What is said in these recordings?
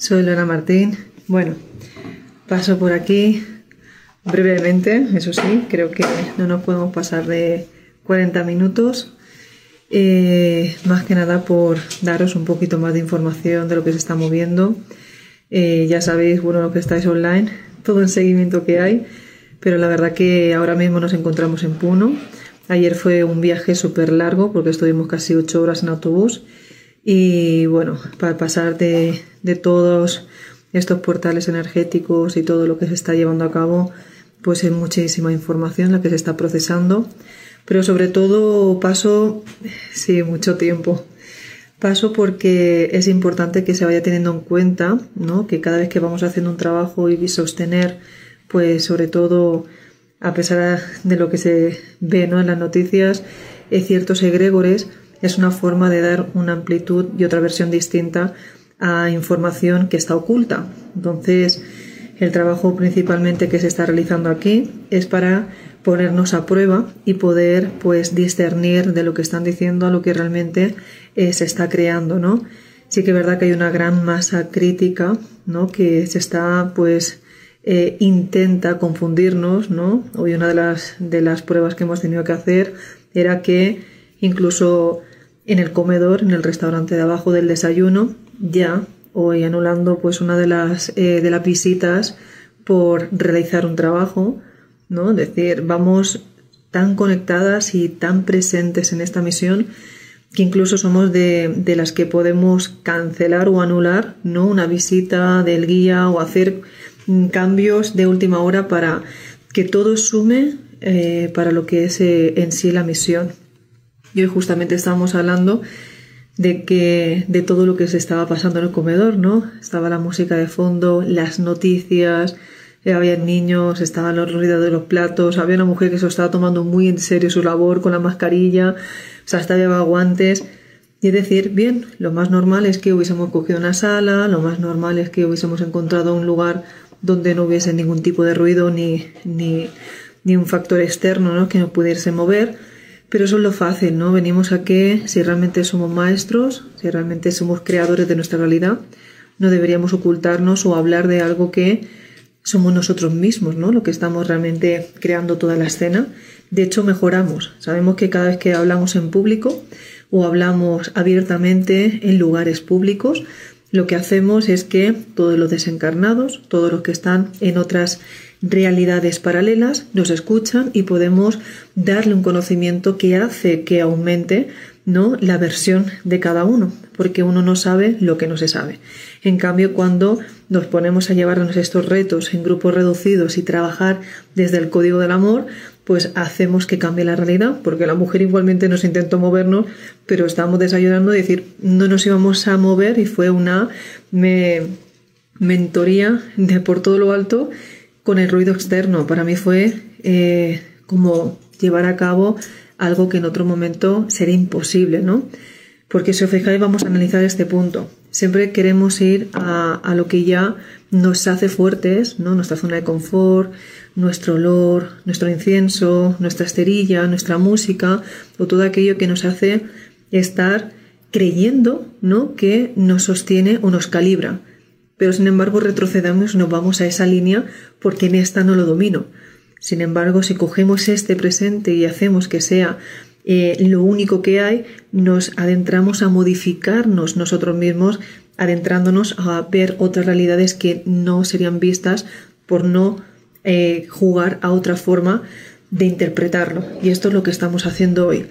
Soy Lorena Martín. Bueno, paso por aquí brevemente, eso sí, creo que no nos podemos pasar de 40 minutos. Eh, más que nada por daros un poquito más de información de lo que se está moviendo. Eh, ya sabéis, bueno, lo que estáis online, todo el seguimiento que hay, pero la verdad que ahora mismo nos encontramos en Puno. Ayer fue un viaje súper largo porque estuvimos casi 8 horas en autobús y bueno, para pasar de, de todos estos portales energéticos y todo lo que se está llevando a cabo, pues es muchísima información la que se está procesando, pero sobre todo paso, sí, mucho tiempo. Paso porque es importante que se vaya teniendo en cuenta, ¿no? Que cada vez que vamos haciendo un trabajo y sostener, pues sobre todo, a pesar de lo que se ve, ¿no? En las noticias, ciertos egregores, es una forma de dar una amplitud y otra versión distinta a información que está oculta. Entonces, el trabajo principalmente que se está realizando aquí es para ponernos a prueba y poder pues discernir de lo que están diciendo a lo que realmente eh, se está creando, ¿no? Sí que es verdad que hay una gran masa crítica, ¿no? Que se está pues eh, intenta confundirnos, ¿no? Hoy una de las, de las pruebas que hemos tenido que hacer era que incluso en el comedor, en el restaurante de abajo del desayuno, ya hoy anulando pues una de las, eh, de las visitas por realizar un trabajo, ¿no? Es decir, vamos tan conectadas y tan presentes en esta misión que incluso somos de, de, las que podemos cancelar o anular ¿no? una visita del guía o hacer cambios de última hora para que todo sume eh, para lo que es eh, en sí la misión. Y hoy justamente estábamos hablando de que de todo lo que se estaba pasando en el comedor, ¿no? Estaba la música de fondo, las noticias, eh, había niños, estaban los ruidos de los platos, había una mujer que se estaba tomando muy en serio su labor con la mascarilla, o sea, hasta había guantes. Y es decir, bien, lo más normal es que hubiésemos cogido una sala, lo más normal es que hubiésemos encontrado un lugar donde no hubiese ningún tipo de ruido ni, ni, ni un factor externo ¿no? que nos pudiese mover pero eso es lo fácil, ¿no? Venimos a que si realmente somos maestros, si realmente somos creadores de nuestra realidad, no deberíamos ocultarnos o hablar de algo que somos nosotros mismos, ¿no? Lo que estamos realmente creando toda la escena. De hecho, mejoramos. Sabemos que cada vez que hablamos en público o hablamos abiertamente en lugares públicos, lo que hacemos es que todos los desencarnados, todos los que están en otras realidades paralelas, nos escuchan y podemos darle un conocimiento que hace que aumente ¿no? la versión de cada uno, porque uno no sabe lo que no se sabe. En cambio, cuando nos ponemos a llevarnos estos retos en grupos reducidos y trabajar desde el código del amor, pues hacemos que cambie la realidad, porque la mujer igualmente nos intentó movernos, pero estábamos desayunando y decir, no nos íbamos a mover y fue una mentoría de por todo lo alto con el ruido externo. Para mí fue eh, como llevar a cabo algo que en otro momento sería imposible, ¿no? Porque si os fijáis, vamos a analizar este punto. Siempre queremos ir a, a lo que ya nos hace fuertes, ¿no? Nuestra zona de confort, nuestro olor, nuestro incienso, nuestra esterilla, nuestra música o todo aquello que nos hace estar creyendo, ¿no? Que nos sostiene o nos calibra pero sin embargo retrocedamos, nos vamos a esa línea porque en esta no lo domino. Sin embargo, si cogemos este presente y hacemos que sea eh, lo único que hay, nos adentramos a modificarnos nosotros mismos, adentrándonos a ver otras realidades que no serían vistas por no eh, jugar a otra forma de interpretarlo. Y esto es lo que estamos haciendo hoy.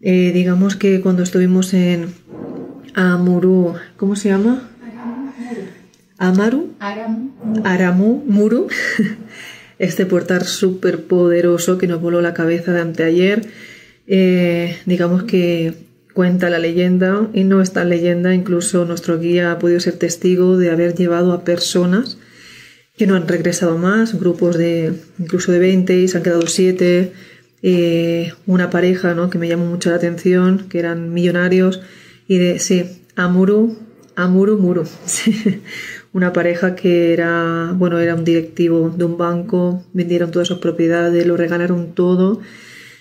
Eh, digamos que cuando estuvimos en Amuru, ¿cómo se llama? Amaru, Aramu, Muru, este portal súper poderoso que nos voló la cabeza de anteayer. Eh, digamos que cuenta la leyenda y no está leyenda, incluso nuestro guía ha podido ser testigo de haber llevado a personas que no han regresado más, grupos de incluso de 20 y se han quedado 7, eh, una pareja ¿no? que me llamó mucho la atención, que eran millonarios, y de, sí, Amuru, Amuru Muru, una pareja que era, bueno, era un directivo de un banco, vendieron todas sus propiedades, lo regalaron todo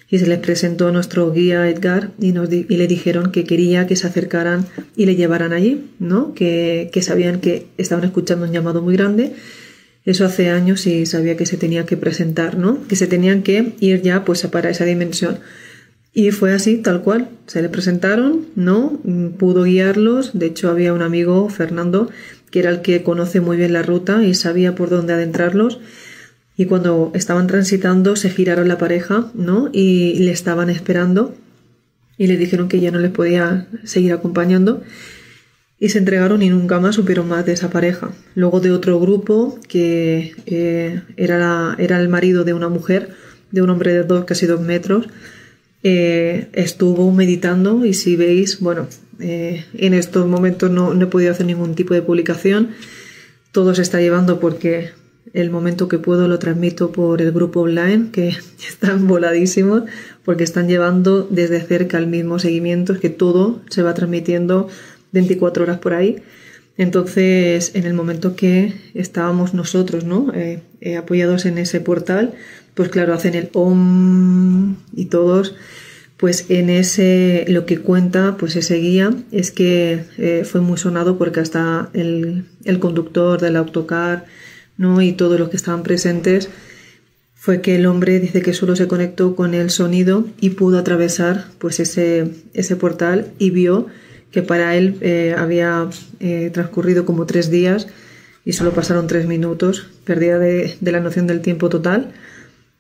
y se les presentó nuestro guía Edgar y, nos y le dijeron que quería que se acercaran y le llevaran allí, ¿no? Que, que sabían que estaban escuchando un llamado muy grande. Eso hace años y sabía que se tenía que presentar, ¿no? Que se tenían que ir ya pues para esa dimensión. Y fue así, tal cual. Se le presentaron, ¿no? Pudo guiarlos. De hecho, había un amigo, Fernando, que era el que conoce muy bien la ruta y sabía por dónde adentrarlos y cuando estaban transitando se giraron la pareja, ¿no? Y le estaban esperando y le dijeron que ya no les podía seguir acompañando y se entregaron y nunca más supieron más de esa pareja. Luego de otro grupo que eh, era, era el marido de una mujer, de un hombre de dos, casi dos metros, eh, estuvo meditando y si veis, bueno, eh, en estos momentos no, he podido hacer ningún tipo de publicación, todo se está llevando porque el momento que puedo lo transmito por el grupo online, que están voladísimos, porque están llevando desde cerca el mismo seguimiento, es que todo se va transmitiendo 24 horas por ahí. Entonces, en el momento que estábamos nosotros, ¿no? Eh, eh, apoyados en ese portal, pues claro, hacen el om y todos, pues en ese, lo que cuenta, pues ese guía, es que eh, fue muy sonado porque hasta el, conductor del autocar, ¿no? y todos los que estaban presentes, fue que el hombre dice que solo se conectó con el sonido y pudo atravesar pues ese, ese portal y vio que para él eh, había eh, transcurrido como tres días y solo pasaron tres minutos, perdida de, la noción del tiempo total.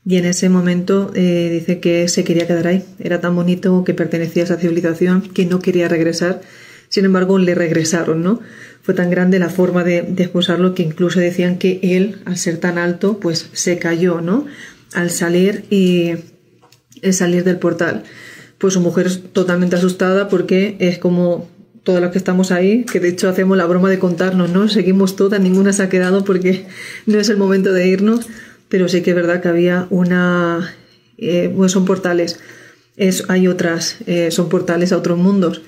Y en ese momento eh, dice que se quería quedar ahí. Era tan bonito que pertenecía a esa civilización que no quería regresar. Sin embargo, le regresaron, ¿no? fue tan grande la forma de, de, que incluso decían que él, al ser tan alto, pues se cayó, ¿no? Al salir y salir del portal. Pues su mujer es totalmente asustada porque es como todas las que estamos ahí, que de hecho hacemos la broma de contarnos, ¿no? Seguimos todas, ninguna se ha quedado porque no es el momento de irnos, pero sí que es verdad que había una... Eh, pues son portales, es, hay otras, eh, son portales a otros mundos.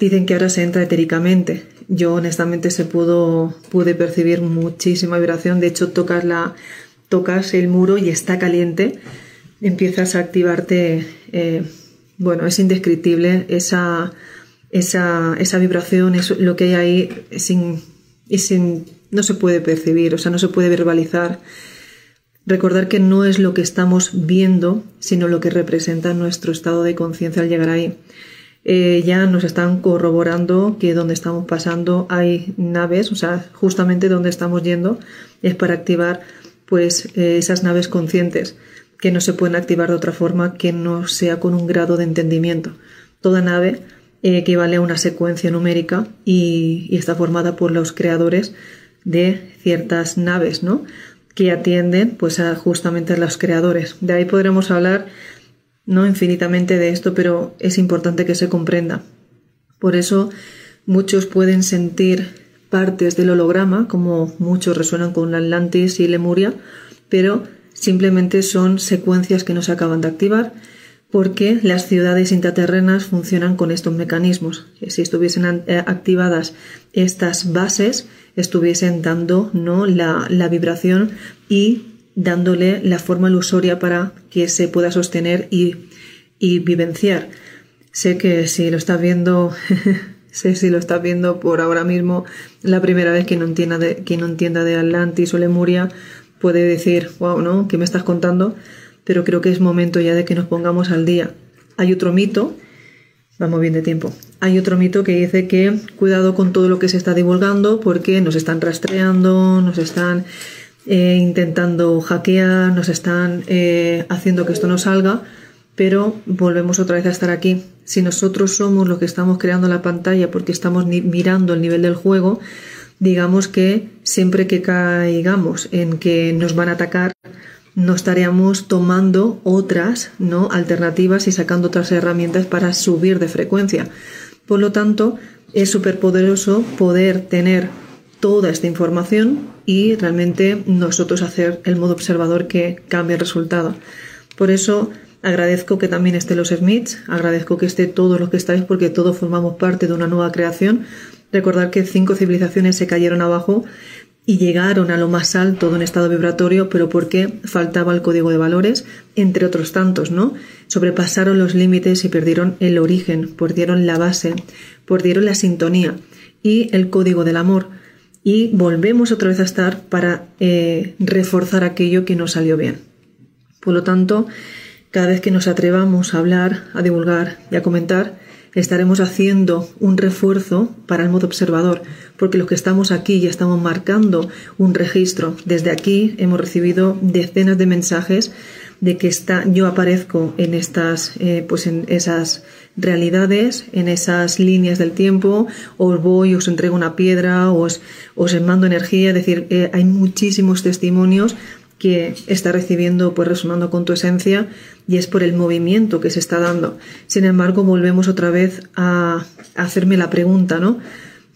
Dicen que ahora se entra etéricamente yo honestamente se pudo, pude percibir muchísima vibración. De hecho, tocas, tocas el muro y está caliente. Empiezas a activarte. Eh, bueno, es indescriptible esa, esa, esa vibración, es lo que hay ahí sin, sin, no se puede percibir, o sea, no se puede verbalizar. Recordar que no es lo que estamos viendo, sino lo que representa nuestro estado de conciencia al llegar ahí. Eh, ya nos están corroborando que donde estamos pasando hay naves, o sea, justamente donde estamos yendo es para activar pues eh, esas naves conscientes que no se pueden activar de otra forma que no sea con un grado de entendimiento. Toda nave eh, equivale a una secuencia numérica y, está formada por los creadores de ciertas naves, ¿no? Que atienden pues a justamente a los creadores. De ahí podremos hablar no infinitamente de esto, pero es importante que se comprenda. Por eso muchos pueden sentir partes del holograma, como muchos resuenan con la Atlantis y Lemuria, pero simplemente son secuencias que no se acaban de activar porque las ciudades intraterrenas funcionan con estos mecanismos. Si estuviesen eh, activadas estas bases, estuviesen dando ¿no? la, la vibración y dándole la forma ilusoria para que se pueda sostener y, vivenciar. Sé que si lo estás viendo, sé si lo estás viendo por ahora mismo, la primera vez que no entienda de, que no entienda de Atlantis o Lemuria, puede decir, wow, ¿no? ¿Qué me estás contando? Pero creo que es momento ya de que nos pongamos al día. Hay otro mito, vamos bien de tiempo, hay otro mito que dice que cuidado con todo lo que se está divulgando porque nos están rastreando, nos están eh, intentando hackear, nos están eh, haciendo que esto no salga, pero volvemos otra vez a estar aquí. Si nosotros somos los que estamos creando la pantalla porque estamos mirando el nivel del juego, digamos que siempre que caigamos en que nos van a atacar, no estaríamos tomando otras ¿no? alternativas y sacando otras herramientas para subir de frecuencia. Por lo tanto, es súper poderoso poder tener toda esta información y realmente nosotros hacer el modo observador que cambie el resultado. Por eso agradezco que también esté los Smiths, agradezco que esté todos los que estáis porque todos formamos parte de una nueva creación. Recordar que cinco civilizaciones se cayeron abajo y llegaron a lo más alto de un estado vibratorio, pero porque faltaba el código de valores, entre otros tantos, ¿no? Sobrepasaron los límites y perdieron el origen, perdieron la base, perdieron la sintonía y el código del amor. Y volvemos otra vez a estar para eh, reforzar aquello que nos salió bien. Por lo tanto, cada vez que nos atrevamos a hablar, a divulgar y a comentar, estaremos haciendo un refuerzo para el modo observador, porque los que estamos aquí ya estamos marcando un registro. Desde aquí hemos recibido decenas de mensajes de que está, yo aparezco en estas, eh, pues en esas realidades, en esas líneas del tiempo, os voy, os entrego una piedra, os, os mando energía, es decir, eh, hay muchísimos testimonios que está recibiendo, pues resonando con tu esencia, y es por el movimiento que se está dando. Sin embargo, volvemos otra vez a hacerme la pregunta, ¿no?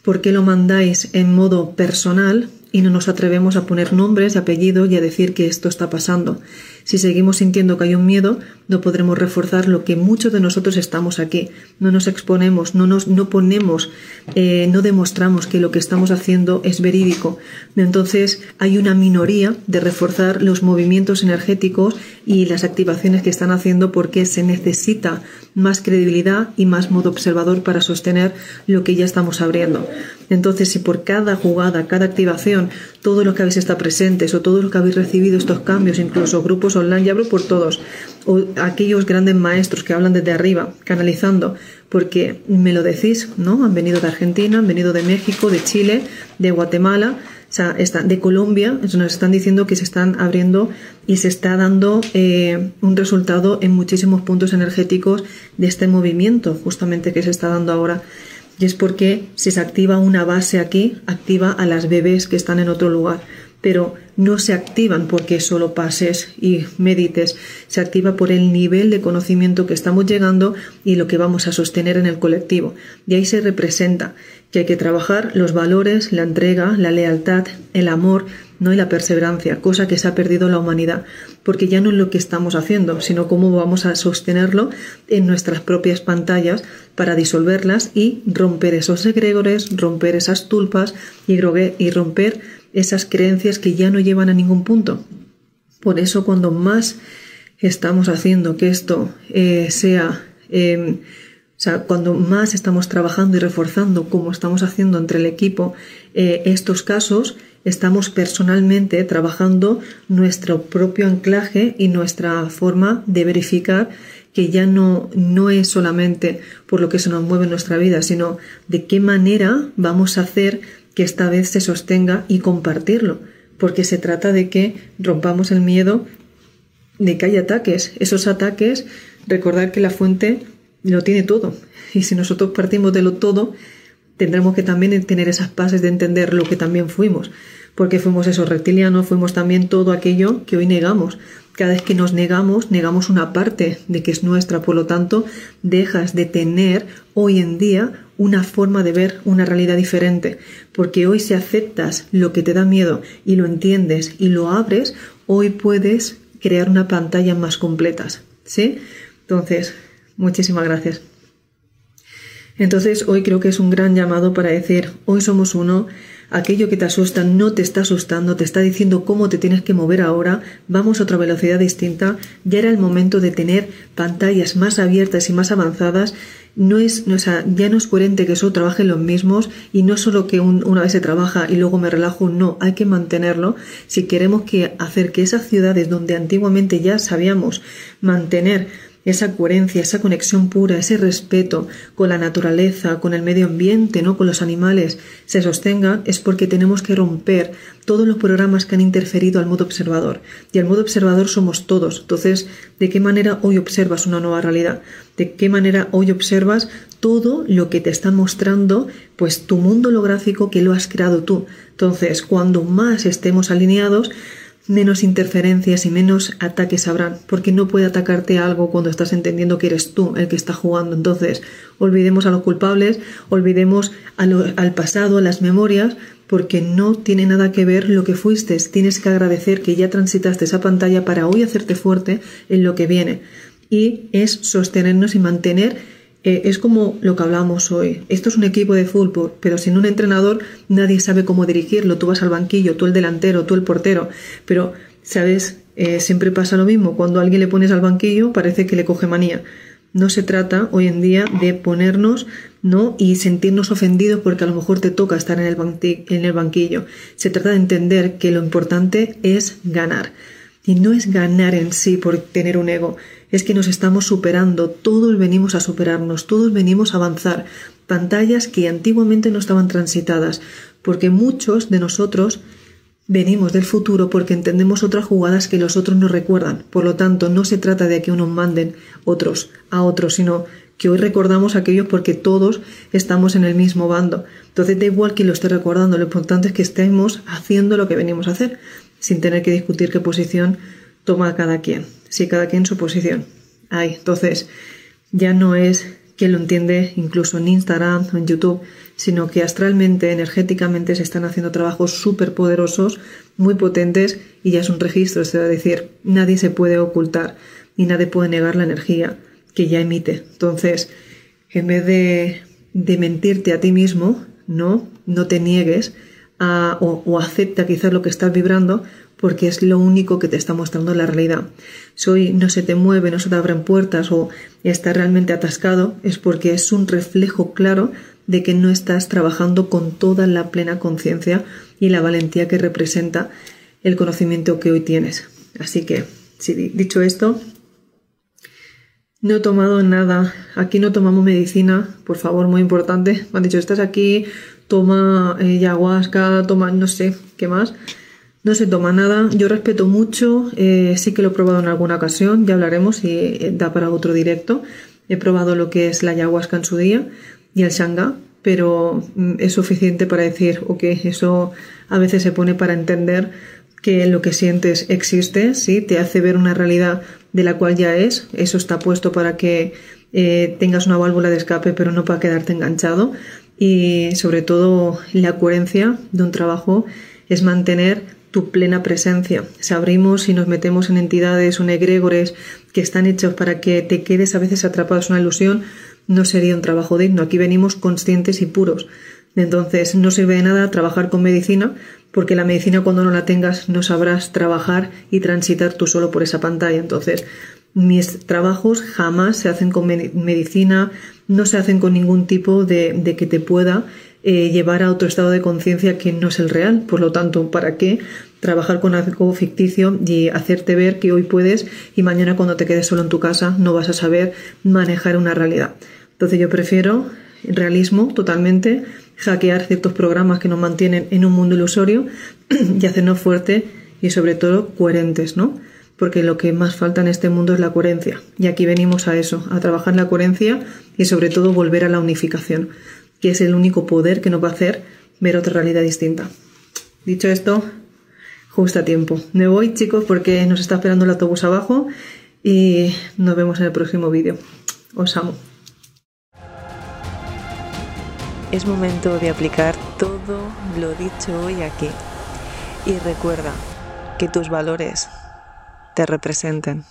¿Por qué lo mandáis en modo personal y no nos atrevemos a poner nombres, apellidos y a decir que esto está pasando? Si seguimos sintiendo que hay un miedo, no podremos reforzar lo que muchos de nosotros estamos aquí. No nos exponemos, no nos no ponemos, eh, no demostramos que lo que estamos haciendo es verídico. Entonces hay una minoría de reforzar los movimientos energéticos y las activaciones que están haciendo porque se necesita más credibilidad y más modo observador para sostener lo que ya estamos abriendo. Entonces, si por cada jugada, cada activación, todo lo que habéis estado presentes o todo lo que habéis recibido estos cambios, incluso grupos online, ya hablo por todos, o aquellos grandes maestros que hablan desde arriba, canalizando, porque me lo decís, ¿no? Han venido de Argentina, han venido de México, de Chile, de Guatemala, o sea, de Colombia, nos están diciendo que se están abriendo y se está dando eh, un resultado en muchísimos puntos energéticos de este movimiento justamente que se está dando ahora. Y es porque si se activa una base aquí, activa a las bebés que están en otro lugar pero no se activan porque solo pases y medites, se activa por el nivel de conocimiento que estamos llegando y lo que vamos a sostener en el colectivo. Y ahí se representa que hay que trabajar los valores, la entrega, la lealtad, el amor, no y la perseverancia, cosa que se ha perdido la humanidad, porque ya no es lo que estamos haciendo, sino cómo vamos a sostenerlo en nuestras propias pantallas para disolverlas y romper esos egregores, romper esas tulpas y, y romper esas creencias que ya no llevan a ningún punto. Por eso cuando más estamos haciendo que esto eh, sea, em, o sea, cuando más estamos trabajando y reforzando como estamos haciendo entre el equipo eh, estos casos, estamos personalmente trabajando nuestro propio anclaje y nuestra forma de verificar que ya no, no es solamente por lo que se nos mueve en nuestra vida, sino de qué manera vamos a hacer que esta vez se sostenga y compartirlo, porque se trata de que rompamos el miedo de que hay ataques. Esos ataques, recordar que la fuente lo tiene todo. Y si nosotros partimos de lo todo, tendremos que también tener esas bases de entender lo que también fuimos, porque fuimos esos reptilianos, fuimos también todo aquello que hoy negamos. Cada vez que nos negamos, negamos una parte de que es nuestra, por lo tanto, dejas de tener hoy en día una forma de ver una realidad diferente, porque hoy si aceptas lo que te da miedo y lo entiendes y lo abres, hoy puedes crear una pantalla más completas, ¿sí? Entonces, muchísimas gracias. Entonces, hoy creo que es un gran llamado para decir, hoy somos uno, aquello que te asusta no te está asustando, te está diciendo cómo te tienes que mover ahora, vamos a otra velocidad distinta, ya era el momento de tener pantallas más abiertas y más avanzadas no es, no, ya no es coherente que solo trabajen los mismos y no solo que una vez se trabaja y luego me relajo, no, hay que mantenerlo. Si queremos que hacer que esas ciudades donde antiguamente ya sabíamos mantener esa coherencia, esa conexión pura, ese respeto con la naturaleza, con el medio ambiente, no con los animales, se sostenga, es porque tenemos que romper todos los programas que han interferido al modo observador. Y al modo observador somos todos. Entonces, ¿de qué manera hoy observas una nueva realidad? ¿De qué manera hoy observas todo lo que te está mostrando, pues tu mundo holográfico que lo has creado tú? Entonces, cuando más estemos alineados, menos interferencias y menos ataques habrán, porque no puede atacarte algo cuando estás entendiendo que eres tú el que está jugando. Entonces, olvidemos a los culpables, olvidemos al pasado, a las memorias, porque no tiene nada que ver lo que fuiste. Tienes que agradecer que ya transitaste esa pantalla para hoy hacerte fuerte en lo que viene. Y es sostenernos y mantener eh, es como lo que hablamos hoy. Esto es un equipo de fútbol, pero sin un entrenador nadie sabe cómo dirigirlo. Tú vas al banquillo, tú el delantero, tú el portero, pero, ¿sabes? Eh, siempre pasa lo mismo. Cuando alguien le pones al banquillo parece que le coge manía. No se trata hoy en día de ponernos ¿no? y sentirnos ofendidos porque a lo mejor te toca estar en el, en el banquillo. Se trata de entender que lo importante es ganar. Y no es ganar en sí por tener un ego, es que nos estamos superando, todos venimos a superarnos, todos venimos a avanzar. Pantallas que antiguamente no estaban transitadas, porque muchos de nosotros venimos del futuro porque entendemos otras jugadas que los otros nos recuerdan. Por lo tanto, no se trata de que unos manden otros a otros, sino que hoy recordamos aquellos porque todos estamos en el mismo bando. Entonces da igual que lo esté recordando, lo importante es que estemos haciendo lo que venimos a hacer sin tener que discutir qué posición toma cada quien, si cada quien su posición. Ay, entonces ya no es que lo entiende incluso en Instagram o en YouTube, sino que astralmente, energéticamente se están haciendo trabajos súper poderosos, muy potentes y ya es un registro, es decir, nadie se puede ocultar ni nadie puede negar la energía que ya emite. Entonces, en vez de, de mentirte a ti mismo, no, no te niegues, o, acepta quizás lo que estás vibrando porque es lo único que te está mostrando la realidad. Si hoy no se te mueve, no se te abren puertas o está realmente atascado, es porque es un reflejo claro de que no estás trabajando con toda la plena conciencia y la valentía que representa el conocimiento que hoy tienes. Así que, si dicho esto, no he tomado nada. Aquí no tomamos medicina, por favor, muy importante. Me han dicho, estás aquí, toma eh, ayahuasca, toma no sé qué más. No se toma nada. Yo respeto mucho, eh, sí que lo he probado en alguna ocasión, ya hablaremos y eh, da para otro directo. He probado lo que es la ayahuasca en su día y el shanga, pero mm, es suficiente para decir, ok, eso a veces se pone para entender que lo que sientes existe, sí, te hace ver una realidad de la cual ya es, eso está puesto para que tengas una válvula de escape, pero no para quedarte enganchado y sobre todo la coherencia de un trabajo es mantener tu plena presencia. Si abrimos y nos metemos en entidades o en egregores que están hechos para que te quedes a veces atrapado en una ilusión, no sería un trabajo digno. Aquí venimos conscientes y puros. Entonces no sirve de nada trabajar con medicina porque la medicina cuando no la tengas no sabrás trabajar y transitar tú solo por esa pantalla. Entonces mis trabajos jamás se hacen con medicina, no se hacen con ningún tipo de, que te pueda eh, llevar a otro estado de conciencia que no es el real. Por lo tanto, ¿para qué trabajar con algo ficticio y hacerte ver que hoy puedes y mañana cuando te quedes solo en tu casa no vas a saber manejar una realidad? Entonces yo prefiero realismo totalmente, hackear ciertos programas que nos mantienen en un mundo ilusorio y hacernos fuertes y sobre todo coherentes, ¿no? Porque lo que más falta en este mundo es la coherencia. Y aquí venimos a eso, a trabajar la coherencia y sobre todo volver a la unificación, que es el único poder que nos va a hacer ver otra realidad distinta. Dicho esto, justo a tiempo. Me voy, chicos, porque nos está esperando el autobús abajo y nos vemos en el próximo vídeo. Os amo. Es momento de aplicar todo lo dicho hoy aquí. Y recuerda que tus valores te representen.